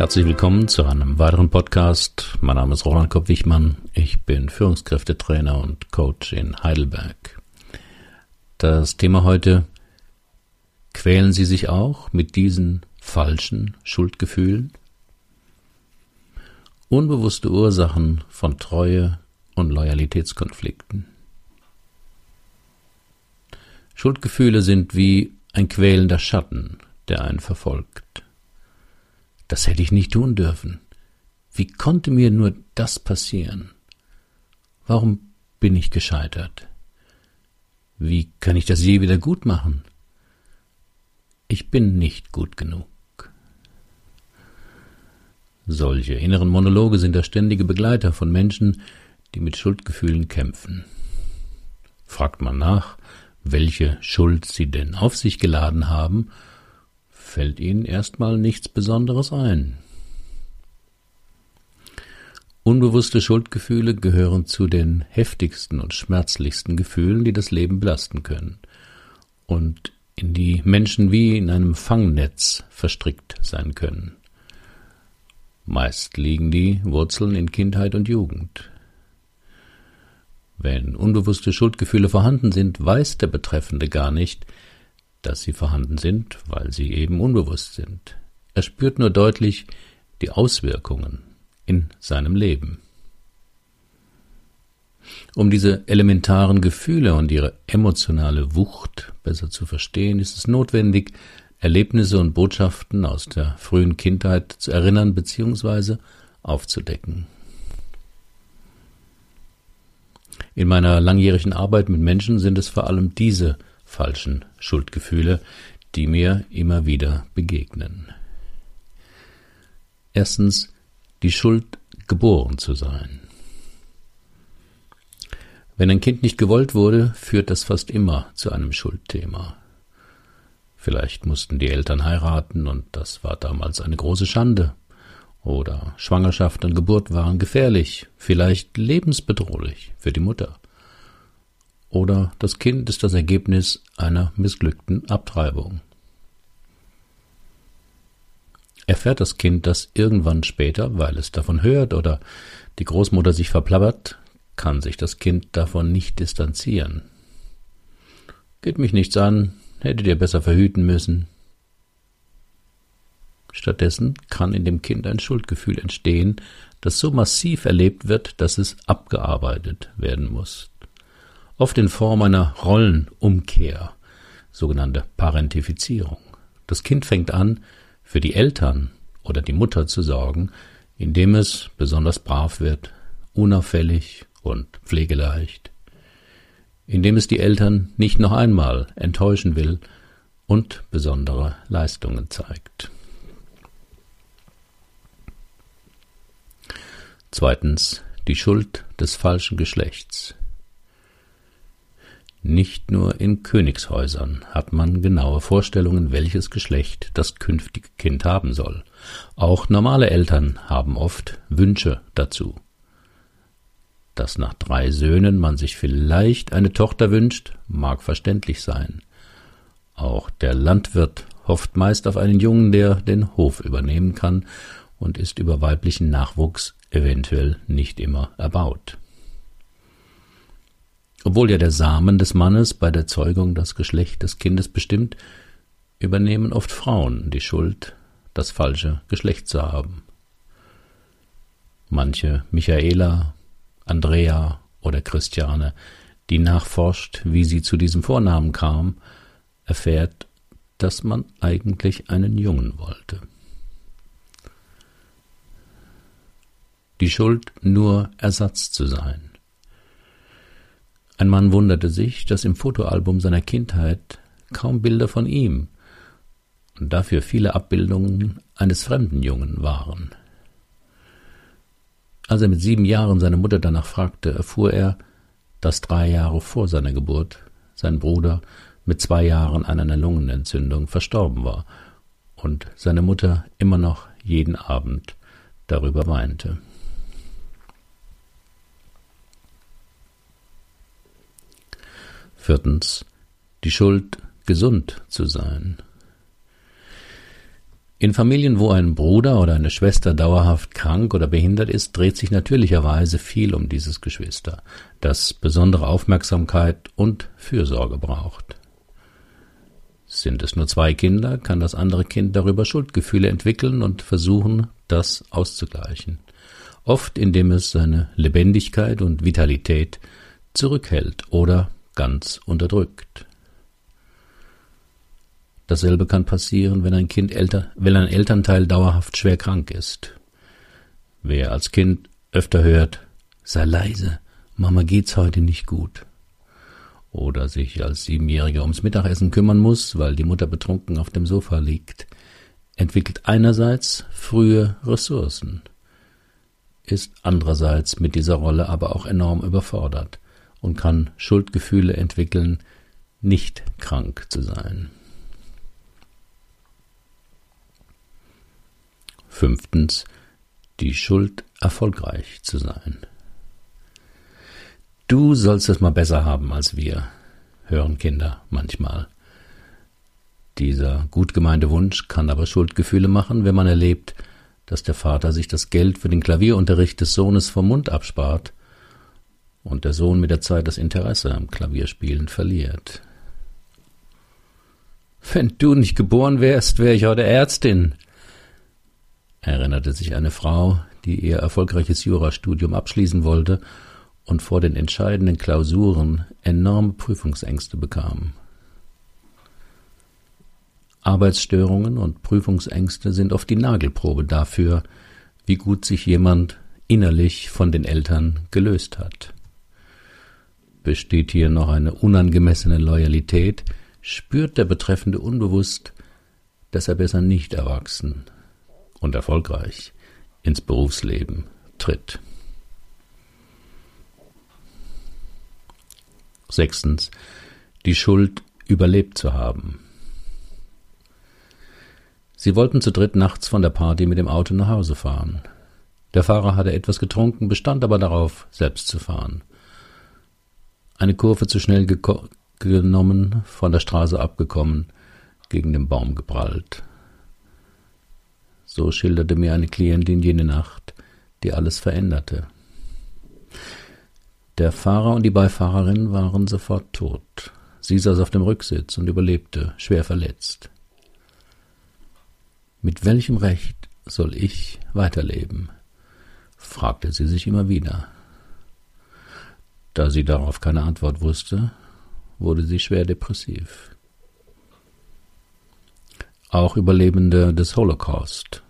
Herzlich willkommen zu einem weiteren Podcast. Mein Name ist Roland Kopp-Wichmann. Ich bin Führungskräftetrainer und Coach in Heidelberg. Das Thema heute, quälen Sie sich auch mit diesen falschen Schuldgefühlen? Unbewusste Ursachen von Treue und Loyalitätskonflikten. Schuldgefühle sind wie ein quälender Schatten, der einen verfolgt. Das hätte ich nicht tun dürfen. Wie konnte mir nur das passieren? Warum bin ich gescheitert? Wie kann ich das je wieder gut machen? Ich bin nicht gut genug. Solche inneren Monologe sind der ständige Begleiter von Menschen, die mit Schuldgefühlen kämpfen. Fragt man nach, welche Schuld sie denn auf sich geladen haben fällt ihnen erstmal nichts Besonderes ein. Unbewusste Schuldgefühle gehören zu den heftigsten und schmerzlichsten Gefühlen, die das Leben belasten können und in die Menschen wie in einem Fangnetz verstrickt sein können. Meist liegen die Wurzeln in Kindheit und Jugend. Wenn unbewusste Schuldgefühle vorhanden sind, weiß der Betreffende gar nicht, dass sie vorhanden sind, weil sie eben unbewusst sind. Er spürt nur deutlich die Auswirkungen in seinem Leben. Um diese elementaren Gefühle und ihre emotionale Wucht besser zu verstehen, ist es notwendig, Erlebnisse und Botschaften aus der frühen Kindheit zu erinnern bzw. aufzudecken. In meiner langjährigen Arbeit mit Menschen sind es vor allem diese falschen Schuldgefühle, die mir immer wieder begegnen. Erstens die Schuld, geboren zu sein. Wenn ein Kind nicht gewollt wurde, führt das fast immer zu einem Schuldthema. Vielleicht mussten die Eltern heiraten und das war damals eine große Schande. Oder Schwangerschaft und Geburt waren gefährlich, vielleicht lebensbedrohlich für die Mutter oder das Kind ist das Ergebnis einer missglückten Abtreibung. Erfährt das Kind das irgendwann später, weil es davon hört oder die Großmutter sich verplappert, kann sich das Kind davon nicht distanzieren. Geht mich nichts an, hättet ihr besser verhüten müssen. Stattdessen kann in dem Kind ein Schuldgefühl entstehen, das so massiv erlebt wird, dass es abgearbeitet werden muss oft in Form einer Rollenumkehr, sogenannte Parentifizierung. Das Kind fängt an, für die Eltern oder die Mutter zu sorgen, indem es besonders brav wird, unauffällig und pflegeleicht, indem es die Eltern nicht noch einmal enttäuschen will und besondere Leistungen zeigt. Zweitens die Schuld des falschen Geschlechts. Nicht nur in Königshäusern hat man genaue Vorstellungen, welches Geschlecht das künftige Kind haben soll. Auch normale Eltern haben oft Wünsche dazu. Dass nach drei Söhnen man sich vielleicht eine Tochter wünscht, mag verständlich sein. Auch der Landwirt hofft meist auf einen Jungen, der den Hof übernehmen kann und ist über weiblichen Nachwuchs eventuell nicht immer erbaut. Obwohl ja der Samen des Mannes bei der Zeugung das Geschlecht des Kindes bestimmt, übernehmen oft Frauen die Schuld, das falsche Geschlecht zu haben. Manche Michaela, Andrea oder Christiane, die nachforscht, wie sie zu diesem Vornamen kam, erfährt, dass man eigentlich einen Jungen wollte. Die Schuld nur Ersatz zu sein. Ein Mann wunderte sich, dass im Fotoalbum seiner Kindheit kaum Bilder von ihm und dafür viele Abbildungen eines fremden Jungen waren. Als er mit sieben Jahren seine Mutter danach fragte, erfuhr er, dass drei Jahre vor seiner Geburt sein Bruder mit zwei Jahren an einer Lungenentzündung verstorben war und seine Mutter immer noch jeden Abend darüber weinte. Viertens die Schuld, gesund zu sein. In Familien, wo ein Bruder oder eine Schwester dauerhaft krank oder behindert ist, dreht sich natürlicherweise viel um dieses Geschwister, das besondere Aufmerksamkeit und Fürsorge braucht. Sind es nur zwei Kinder, kann das andere Kind darüber Schuldgefühle entwickeln und versuchen, das auszugleichen, oft indem es seine Lebendigkeit und Vitalität zurückhält oder ganz unterdrückt. Dasselbe kann passieren, wenn ein Kind älter, wenn ein Elternteil dauerhaft schwer krank ist. Wer als Kind öfter hört, sei leise, Mama geht's heute nicht gut. Oder sich als Siebenjähriger ums Mittagessen kümmern muss, weil die Mutter betrunken auf dem Sofa liegt, entwickelt einerseits frühe Ressourcen, ist andererseits mit dieser Rolle aber auch enorm überfordert und kann Schuldgefühle entwickeln, nicht krank zu sein. Fünftens die Schuld, erfolgreich zu sein. Du sollst es mal besser haben als wir, hören Kinder manchmal. Dieser gut gemeinte Wunsch kann aber Schuldgefühle machen, wenn man erlebt, dass der Vater sich das Geld für den Klavierunterricht des Sohnes vom Mund abspart und der Sohn mit der Zeit das Interesse am Klavierspielen verliert. Wenn du nicht geboren wärst, wäre ich heute Ärztin, erinnerte sich eine Frau, die ihr erfolgreiches Jurastudium abschließen wollte und vor den entscheidenden Klausuren enorme Prüfungsängste bekam. Arbeitsstörungen und Prüfungsängste sind oft die Nagelprobe dafür, wie gut sich jemand innerlich von den Eltern gelöst hat. Besteht hier noch eine unangemessene Loyalität, spürt der Betreffende unbewusst, dass er besser nicht erwachsen und erfolgreich ins Berufsleben tritt. Sechstens, die Schuld überlebt zu haben. Sie wollten zu dritt nachts von der Party mit dem Auto nach Hause fahren. Der Fahrer hatte etwas getrunken, bestand aber darauf, selbst zu fahren. Eine Kurve zu schnell genommen, von der Straße abgekommen, gegen den Baum geprallt. So schilderte mir eine Klientin jene Nacht, die alles veränderte. Der Fahrer und die Beifahrerin waren sofort tot. Sie saß auf dem Rücksitz und überlebte, schwer verletzt. Mit welchem Recht soll ich weiterleben? fragte sie sich immer wieder. Da sie darauf keine Antwort wusste, wurde sie schwer depressiv. Auch Überlebende des Holocaust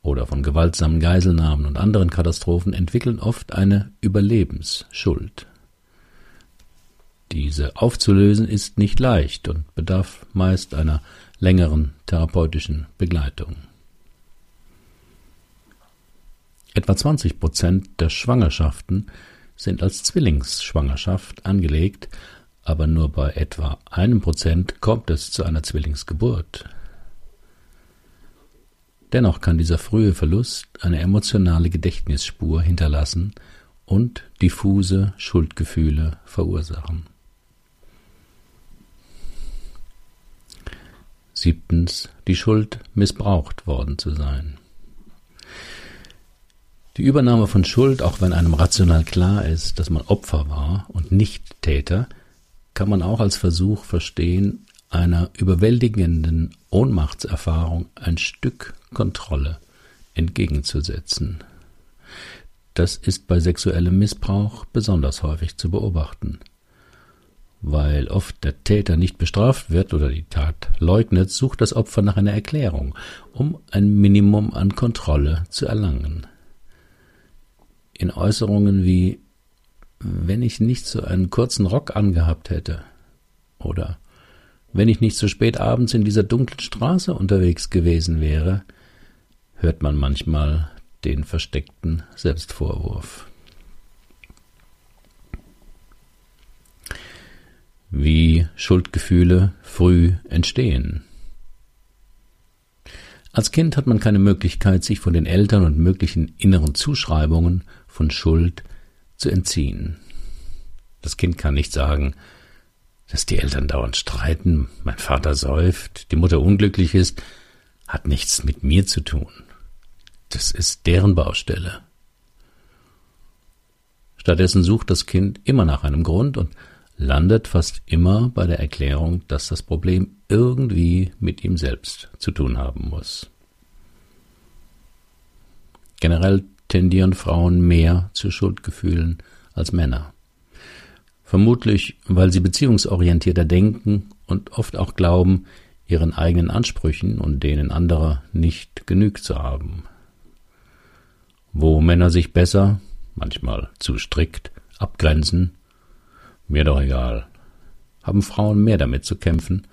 oder von gewaltsamen Geiselnahmen und anderen Katastrophen entwickeln oft eine Überlebensschuld. Diese aufzulösen ist nicht leicht und bedarf meist einer längeren therapeutischen Begleitung. Etwa 20 Prozent der Schwangerschaften sind als Zwillingsschwangerschaft angelegt, aber nur bei etwa einem Prozent kommt es zu einer Zwillingsgeburt. Dennoch kann dieser frühe Verlust eine emotionale Gedächtnisspur hinterlassen und diffuse Schuldgefühle verursachen. Siebtens, die Schuld, missbraucht worden zu sein. Die Übernahme von Schuld, auch wenn einem rational klar ist, dass man Opfer war und nicht Täter, kann man auch als Versuch verstehen, einer überwältigenden Ohnmachtserfahrung ein Stück Kontrolle entgegenzusetzen. Das ist bei sexuellem Missbrauch besonders häufig zu beobachten. Weil oft der Täter nicht bestraft wird oder die Tat leugnet, sucht das Opfer nach einer Erklärung, um ein Minimum an Kontrolle zu erlangen. In Äußerungen wie wenn ich nicht so einen kurzen Rock angehabt hätte. Oder wenn ich nicht so spät abends in dieser dunklen Straße unterwegs gewesen wäre, hört man manchmal den versteckten Selbstvorwurf. Wie Schuldgefühle früh entstehen. Als Kind hat man keine Möglichkeit, sich von den Eltern und möglichen inneren Zuschreibungen von Schuld zu entziehen. Das Kind kann nicht sagen, dass die Eltern dauernd streiten, mein Vater säuft, die Mutter unglücklich ist, hat nichts mit mir zu tun. Das ist deren Baustelle. Stattdessen sucht das Kind immer nach einem Grund und landet fast immer bei der Erklärung, dass das Problem irgendwie mit ihm selbst zu tun haben muss. Generell tendieren Frauen mehr zu Schuldgefühlen als Männer. Vermutlich, weil sie beziehungsorientierter denken und oft auch glauben, ihren eigenen Ansprüchen und denen anderer nicht genügt zu haben. Wo Männer sich besser, manchmal zu strikt, abgrenzen, mir doch egal, haben Frauen mehr damit zu kämpfen,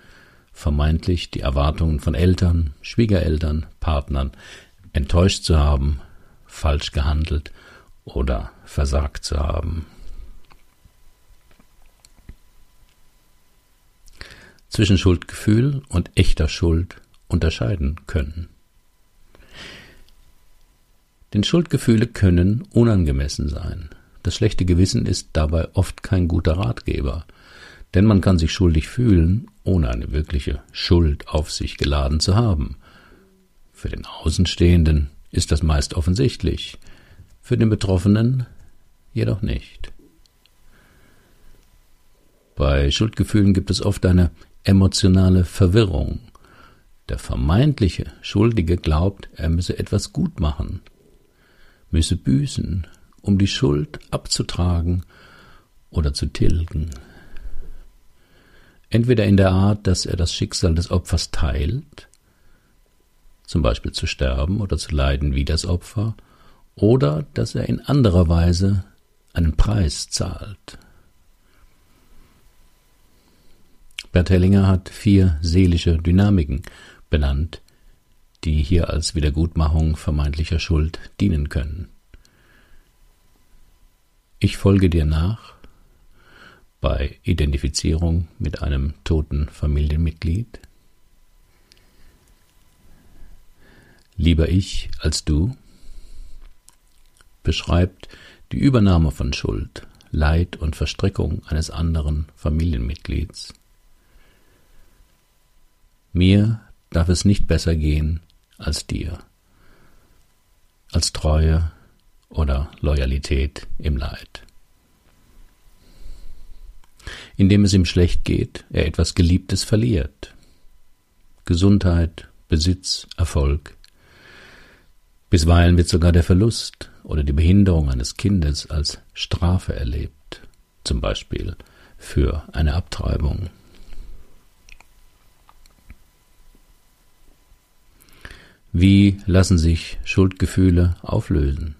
vermeintlich die Erwartungen von Eltern, Schwiegereltern, Partnern enttäuscht zu haben, falsch gehandelt oder versagt zu haben. Zwischen Schuldgefühl und echter Schuld unterscheiden können. Denn Schuldgefühle können unangemessen sein. Das schlechte Gewissen ist dabei oft kein guter Ratgeber, denn man kann sich schuldig fühlen, ohne eine wirkliche Schuld auf sich geladen zu haben. Für den Außenstehenden ist das meist offensichtlich, für den Betroffenen jedoch nicht. Bei Schuldgefühlen gibt es oft eine emotionale Verwirrung. Der vermeintliche Schuldige glaubt, er müsse etwas gut machen, müsse büßen, um die Schuld abzutragen oder zu tilgen. Entweder in der Art, dass er das Schicksal des Opfers teilt, zum Beispiel zu sterben oder zu leiden wie das Opfer, oder dass er in anderer Weise einen Preis zahlt. Bert Hellinger hat vier seelische Dynamiken benannt, die hier als Wiedergutmachung vermeintlicher Schuld dienen können. Ich folge dir nach bei Identifizierung mit einem toten Familienmitglied, Lieber ich als du beschreibt die Übernahme von Schuld, Leid und Verstrickung eines anderen Familienmitglieds. Mir darf es nicht besser gehen als dir, als Treue oder Loyalität im Leid. Indem es ihm schlecht geht, er etwas Geliebtes verliert. Gesundheit, Besitz, Erfolg, Bisweilen wird sogar der Verlust oder die Behinderung eines Kindes als Strafe erlebt, zum Beispiel für eine Abtreibung. Wie lassen sich Schuldgefühle auflösen?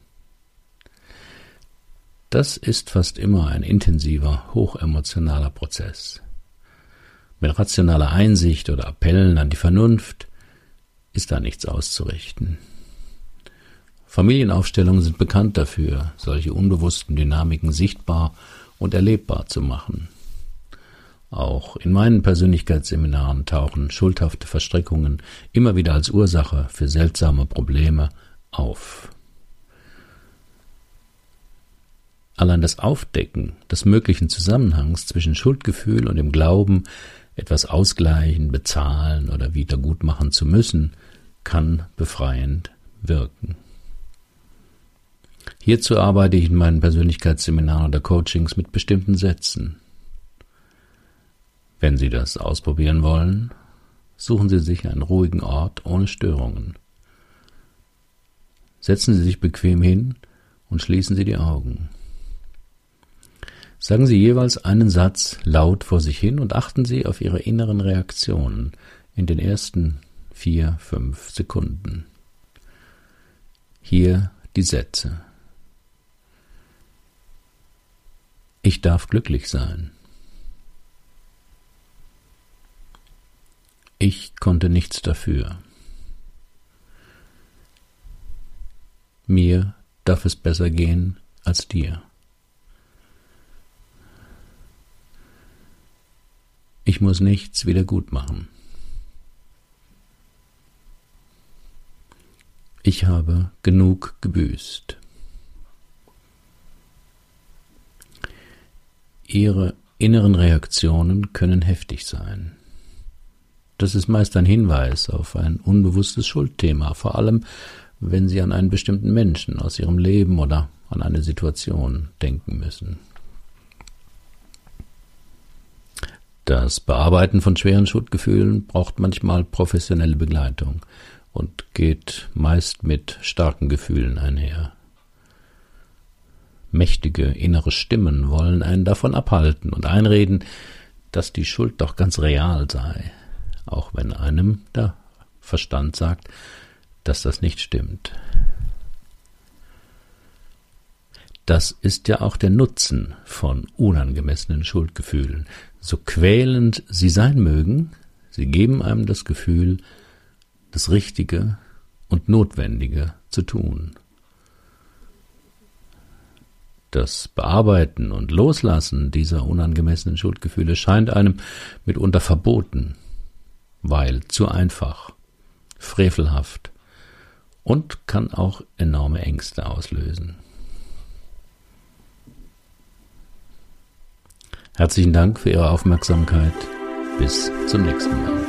Das ist fast immer ein intensiver, hochemotionaler Prozess. Mit rationaler Einsicht oder Appellen an die Vernunft ist da nichts auszurichten. Familienaufstellungen sind bekannt dafür, solche unbewussten Dynamiken sichtbar und erlebbar zu machen. Auch in meinen Persönlichkeitsseminaren tauchen schuldhafte Verstrickungen immer wieder als Ursache für seltsame Probleme auf. Allein das Aufdecken des möglichen Zusammenhangs zwischen Schuldgefühl und dem Glauben, etwas ausgleichen, bezahlen oder wiedergutmachen zu müssen, kann befreiend wirken. Hierzu arbeite ich in meinen Persönlichkeitsseminaren oder Coachings mit bestimmten Sätzen. Wenn Sie das ausprobieren wollen, suchen Sie sich einen ruhigen Ort ohne Störungen. Setzen Sie sich bequem hin und schließen Sie die Augen. Sagen Sie jeweils einen Satz laut vor sich hin und achten Sie auf Ihre inneren Reaktionen in den ersten vier, fünf Sekunden. Hier die Sätze. Ich darf glücklich sein. Ich konnte nichts dafür. Mir darf es besser gehen als dir. Ich muss nichts wieder gut machen. Ich habe genug gebüßt. Ihre inneren Reaktionen können heftig sein. das ist meist ein Hinweis auf ein unbewusstes Schuldthema, vor allem wenn Sie an einen bestimmten Menschen aus Ihrem Leben oder an eine Situation denken müssen. Das Bearbeiten von schweren Schuldgefühlen braucht manchmal professionelle Begleitung und geht meist mit starken Gefühlen einher. Mächtige innere Stimmen wollen einen davon abhalten und einreden, dass die Schuld doch ganz real sei, auch wenn einem der Verstand sagt, dass das nicht stimmt. Das ist ja auch der Nutzen von unangemessenen Schuldgefühlen. So quälend sie sein mögen, sie geben einem das Gefühl, das Richtige und Notwendige zu tun. Das Bearbeiten und Loslassen dieser unangemessenen Schuldgefühle scheint einem mitunter verboten, weil zu einfach, frevelhaft und kann auch enorme Ängste auslösen. Herzlichen Dank für Ihre Aufmerksamkeit. Bis zum nächsten Mal.